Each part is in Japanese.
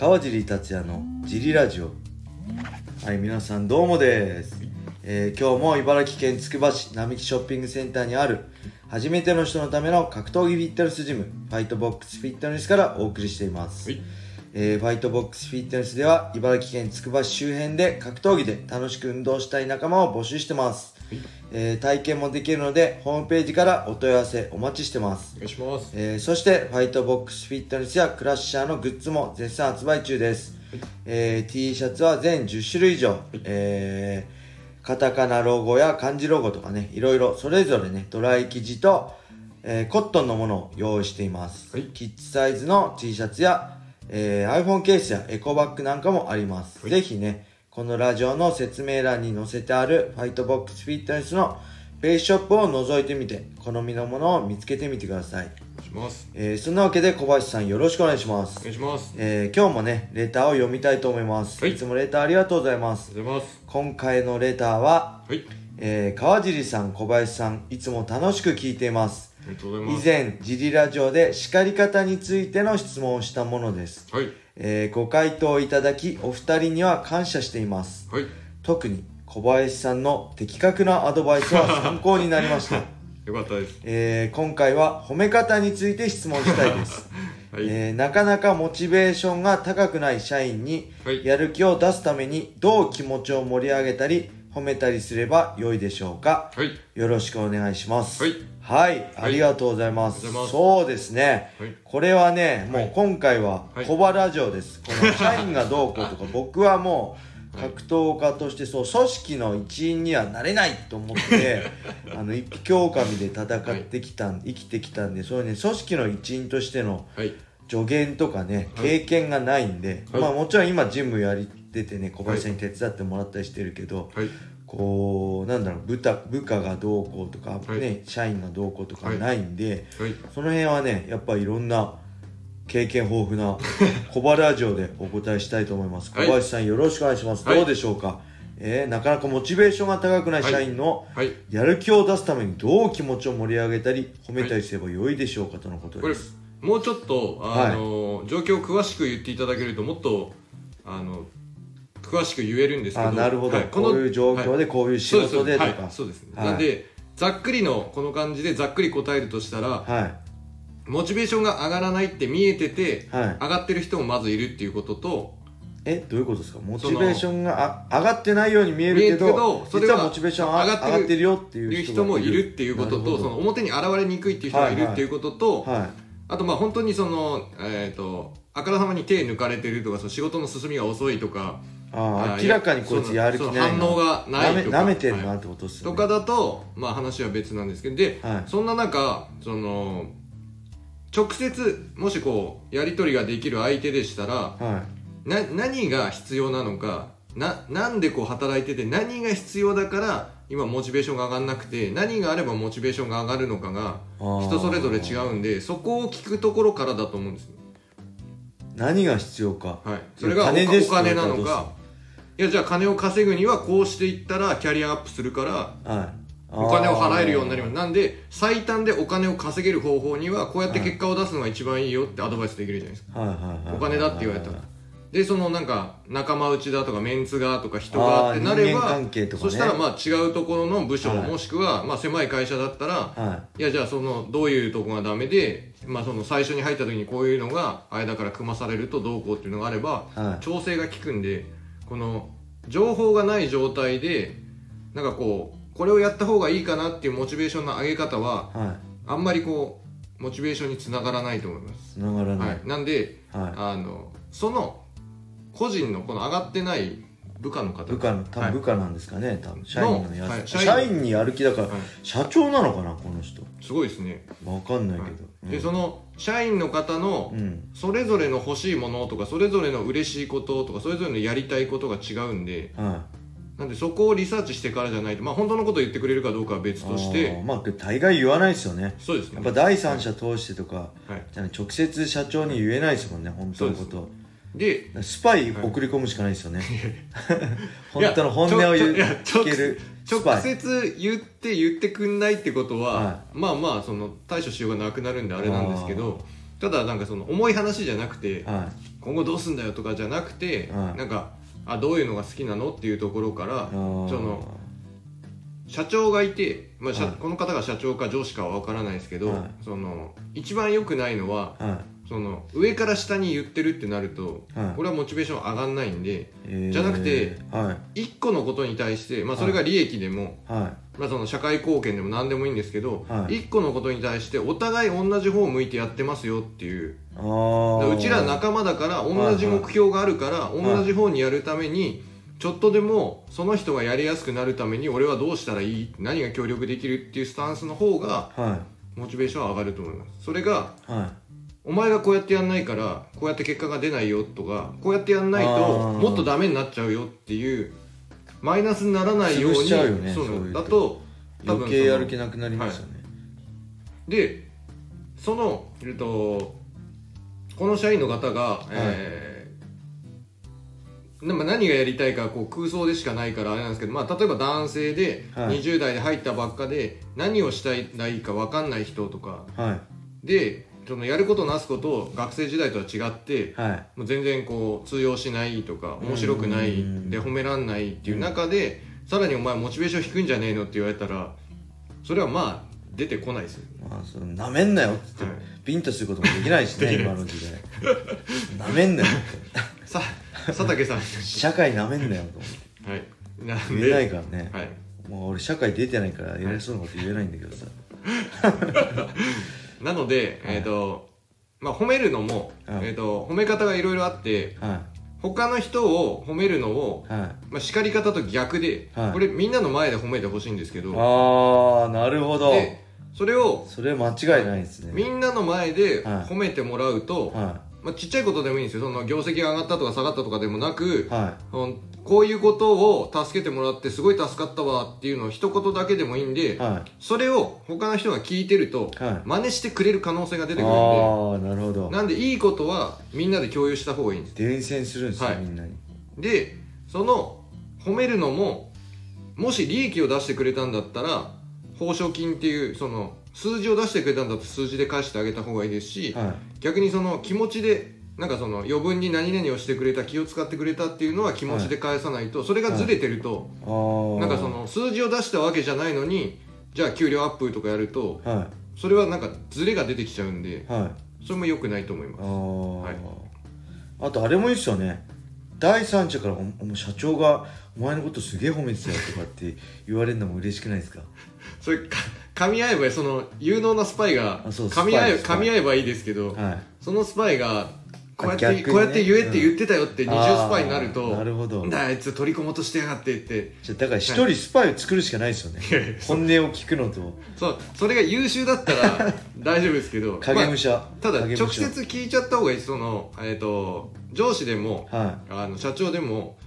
川尻達也のジリラジオ。はい皆さんどうもです、えー今日も茨城県つくば市並木ショッピングセンターにある初めての人のための格闘技フィットネスジムファイトボックスフィットネスからお送りしています、はい。えーファイトボックスフィットネスでは茨城県つくば市周辺で格闘技で楽しく運動したい仲間を募集してます、えー体験もできるのでホームページからお問い合わせお待ちしてます。お願いします。えーそしてファイトボックスフィットネスやクラッシャーのグッズも絶賛発売中です、えー T シャツは全10種類以上、えーカタカナロゴや漢字ロゴとかねいろいろそれぞれねドライ生地と、えーコットンのものを用意しています、はい。キッズサイズの T シャツや、えー iPhone ケースやエコバッグなんかもあります、はい。ぜひねこのラジオの説明欄に載せてあるファイトボックスフィットネスのページショップを覗いてみて好みのものを見つけてみてくださいします。えーそんなわけで小林さんよろしくお願いしますお願いします。えー今日もねレターを読みたいと思います、はいい、つもレターありがとうございますおはようございます。今回のレターは、はい。えー川尻さん小林さんいつも楽しく聞いています以前ジリラジオで叱り方についての質問をしたものです、はい。えーご回答いただきお二人には感謝していますはい。特に小林さんの的確なアドバイスは参考になりました、よかったです。えー今回は褒め方について質問したいです はい。えーなかなかモチベーションが高くない社員にはいやる気を出すためにどう気持ちを盛り上げたり褒めたりすれば良いでしょうか？はい。よろしくお願いしますはいはいありがとうございます,、ます。そうですね、はい。これはねもはい。う今回ははい。小バラジオです、この社員がどうこうとか 僕はもう格闘家としてそう組織の一員にはなれないと思って あの一匹狼で戦ってきたん、生きてきたんでそういうね組織の一員としてのはい。助言とかねはい。経験がないんで、はい。まあもちろん今ジムやりててね小林さんに手伝ってもらったりしてるけど、はい。こうなんだろう部下部下がどうこうとか、はい。ね社員がどうこうとかないんで、はい。その辺はねやっぱいろんな経験豊富な 小バラジオでお答えしたいと思います、はい。小林さんよろしくお願いします、はい。どうでしょうか？えーなかなかモチベーションが高くない社員のはい。やる気を出すためにどう気持ちを盛り上げたり褒めたりすれば良いでしょうかとのことこれです、、もうちょっと、あの、状況を詳しく言っていただけると、もっと、あの、詳しく言えるんですけど。あなるほど、はい。こういう状況でこういう仕事でとか、はい。そうです、はい。なんでざっくりのこの感じでざっくり答えるとしたらはい。モチベーションが上がらないって見えてて、はい。上がってる人もまずいるっていうこととえどういうことですか？モチベーションがあ上がってないように見えるけどどそれは実はモチベーションが上上がってるよっていいうう人人もいるっていうこととその表に現れにくいっていう人がいるっていうことと、はいあとまあ本当にそのえっ、とあからさまに手抜かれてるとかその仕事の進みが遅いとかあああ明らかにこいつやる気ないな。反応がないとか。なめめてるはない。ってことっすよね、とかだとまあ話は別なんですけど。で、はい。そんな中その直接もしこうやり取りができる相手でしたらはな何が必要なのかななんでこう働いてて何が必要だから今モチベーションが上がんなくて何があればモチベーションが上がるのかが人それぞれ違うんでそこを聞くところからだと思うんです何が必要か。はい。それがお金ですお金なのかいやじゃあ金を稼ぐにはこうしていったらキャリアアップするからはい。お金を払えるようになります。なんで最短でお金を稼げる方法にはこうやって結果を出すのが一番いいよってアドバイスできるじゃないですか。はいはいはいお金だって言われたら。はいでそのなんか仲間内だとかメンツがとか人あがーってなれば人間関係とかね。そしたらまあ違うところの部署、はい。もしくはまあ狭い会社だったら、はいやじゃあそのどういうとこがダメで、まあ、その最初に入った時にこういうのが間から組まされるとどうこうっていうのがあれば、はい。調整が効くんでこの情報がない状態でなんかこうこれをやった方がいいかなっていうモチベーションの上げ方ははい。あんまりこうモチベーションにつながらないと思います、つながらなはいい、なんではい。あのその個人のこの上がってない部下の方。部下の多はい。分部下なんですかね多分。社員のやつ。はい。社員。にやる気だからはい。社長なのかなこの人。すごいですね、わかんないけど。うん。でその社員の方のうん。それぞれの欲しいものとかそれぞれの嬉しいこととかそれぞれのやりたいことが違うんではなんでそこをリサーチしてからじゃないとまあ本当のことを言ってくれるかどうかは別いとしてまあ大概言わないですよね。そうですね。やっぱ第三者通してとかはい。じゃあね直接社長に言えないですもんね本当のことでスパイ送り込むしかないですよね。本当のい本音を言うける。ス直接言って言ってくんないってことは、はまあまあその対処しようがなくなるんであれなんですけどただなんかその重い話じゃなくては今後どうすんだよとかじゃなくて、はい。なんかあどういうのが好きなのっていうところからその社長がいて、まあ社はい。この方が社長か上司かは分からないですけど、はい。その一番良くないのははその上から下に言ってるってなると、はい。これはモチベーション上がんないんでじゃなくてはい。1個のことに対して、まあ、それが利益でも、はまあ、その社会貢献でも何でもいいんですけど、はい。1個のことに対してお互い同じ方を向いてやってますよっていう。いあー。うちら仲間だから同じ目標があるからい同じ方にやるためにちょっとでもその人がやりやすくなるために俺はどうしたらいい？何が協力できる？っていうスタンスの方がはモチベーションは上がると思います。それがい。はお前がこうやってやんないからこうやって結果が出ないよとかこうやってやんないあとー。もっとダメになっちゃうよっていうマイナスにならないようにそうだとい余計やる気なくなりますよね。でそのえっとこの社員の方が、えーなまあ何がやりたいかこう空想でしかないからあれなんですけど、まあ、例えば男性ではい。20代で入ったばっかで何をしたいらいいか分かんない人とか。はい。でそのやることなすことを学生時代とは違ってはい。もう全然こう通用しないとか面白くないうん。で褒めらんないっていう中でさらにお前モチベーション低いんじゃねえのって言われたらそれはまあ出てこないですよ。まあそのなめんなよっつってはい。ビンタすることもできないしね今の時代。なめんなよって。さ佐竹さん。社会なめんなよと思って。はい。言えないでからね。はい。もう俺社会出てないから偉そうなこと言えないんだけどさ なので、えっ、とまあ褒めるのも、はいえっ、と褒め方がいろいろあっては他の人を褒めるのをいはい。まあ、叱り方と逆で、はい。これみんなの前で褒めてほしいんですけどああなるほど。でそれをそれ間違いないですね。みんなの前ではい。褒めてもらうと、はまあ、ちっちゃいことでもいいんですよ。その業績が上がったとか下がったとかでもなくい、はうんこういうことを助けてもらってすごい助かったわっていうのを一言だけでもいいんで、い。はそれを他の人が聞いてると、はい。真似してくれる可能性が出てくるんいああなるほど。でなんでいいことはみんなで共有した方がいいんです。伝染するんですよ、はい。みんなに。でその褒めるのももし利益を出してくれたんだったら報奨金っていうその数字を出してくれたんだったら数字で返してあげた方がいいですし、は逆にその気持ちでなんかその余分に何々をしてくれた気を使ってくれたっていうのは気持ちで返さないと、それがずれてると、いああなんかその数字を出したわけじゃないのにじゃあ給料アップとかやるとはそれはなんかずれが出てきちゃうんでいはい。それも良くないと思います。ああ、とあれもいいっすよね。第三者からお「お社長がお前のことすげえ褒めてたよ」とかって言われるのも嬉しくないですか？それか噛み合えばその有能なスパイがあそう噛み合えスパイ。噛み合えばいいですけど、はい。そのスパイがこうやって、逆にね。こうやって言えって言ってたよって二重スパイになると、あーなるほど。んだあいつ取り込もうとしてやがってって。じゃあだから一人スパイを作るしかないですよね。いやい。や 本音を聞くのと。そう。それが優秀だったら 大丈夫ですけど。影武者、まあただ影武者。直接聞いちゃった方がいい。その、えー、と上司でもはあの社長でも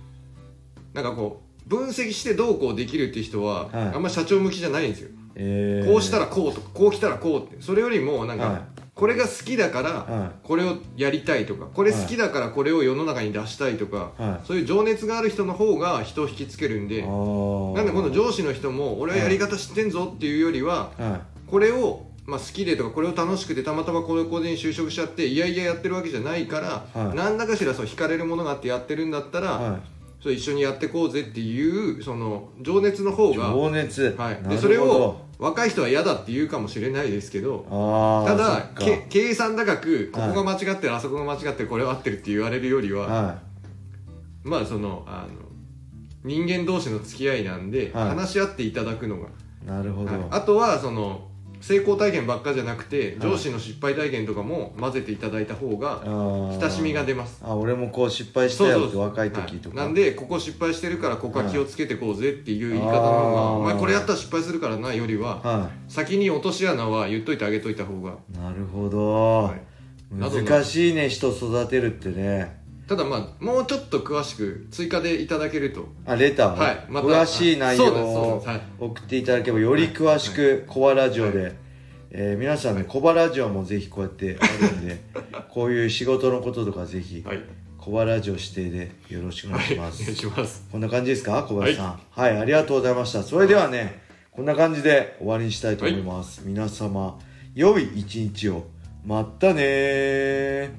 なんかこう分析してどうこうできるっていう人は、はい。あんま社長向きじゃないんですよ、いえー、こうしたらこうとかこう来たらこうって。それよりもなんか、はい。これが好きだから、はこれをやりたいとかこれ好きだからこれを世の中に出したいとか、はい。そういう情熱がある人の方が人を引きつけるんでなんでこの上司の人も俺はやり方知ってんぞっていうよりは、はこれを、まあ、好きでとかこれを楽しくてたまたまこの子で就職しちゃっていやいややってるわけじゃないから、はい。何らかしらそう惹かれるものがあってやってるんだったら、い。はそれ一緒にやってこうぜっていうその情熱の方いが、情熱。はい、でそれを若い人は嫌だって言うかもしれないですけどああただけ計算高くこはいこが間違ってる、あそこが間違ってるこれは合ってるって言われるよりは、はまあそのあの人間同士の付き合いなんで、はい。話し合っていただくのが、いなるほど、はい。あとはその成功体験ばっかじゃなくてはい。上司の失敗体験とかも混ぜていただいた方が親しみが出ます。あ俺もこう失敗したよって若い時とか、はい。なんでここ失敗してるからここは気をつけてこうぜっていう言い方の方が、お前これやったら失敗するからなよりはは先に落とし穴は言っとい。てあげといた方が、いなるほど、はい難しいね人育てるってねただまあもうちょっと詳しく追加でいただけると。あレター、はいまた詳しい内容を送っていただければより詳しくコバラジオで、えー皆さんねコバラジオもぜひこうやってあるんでこういう仕事のこととかぜひはい、コバラジオ指定でよろしくお願いしはい、おます、願いします。こんな感じですか？小林さん。はい、ありがとうございました。それではねこんな感じで終わりにしたいと思います、皆様良い一日を。まったねー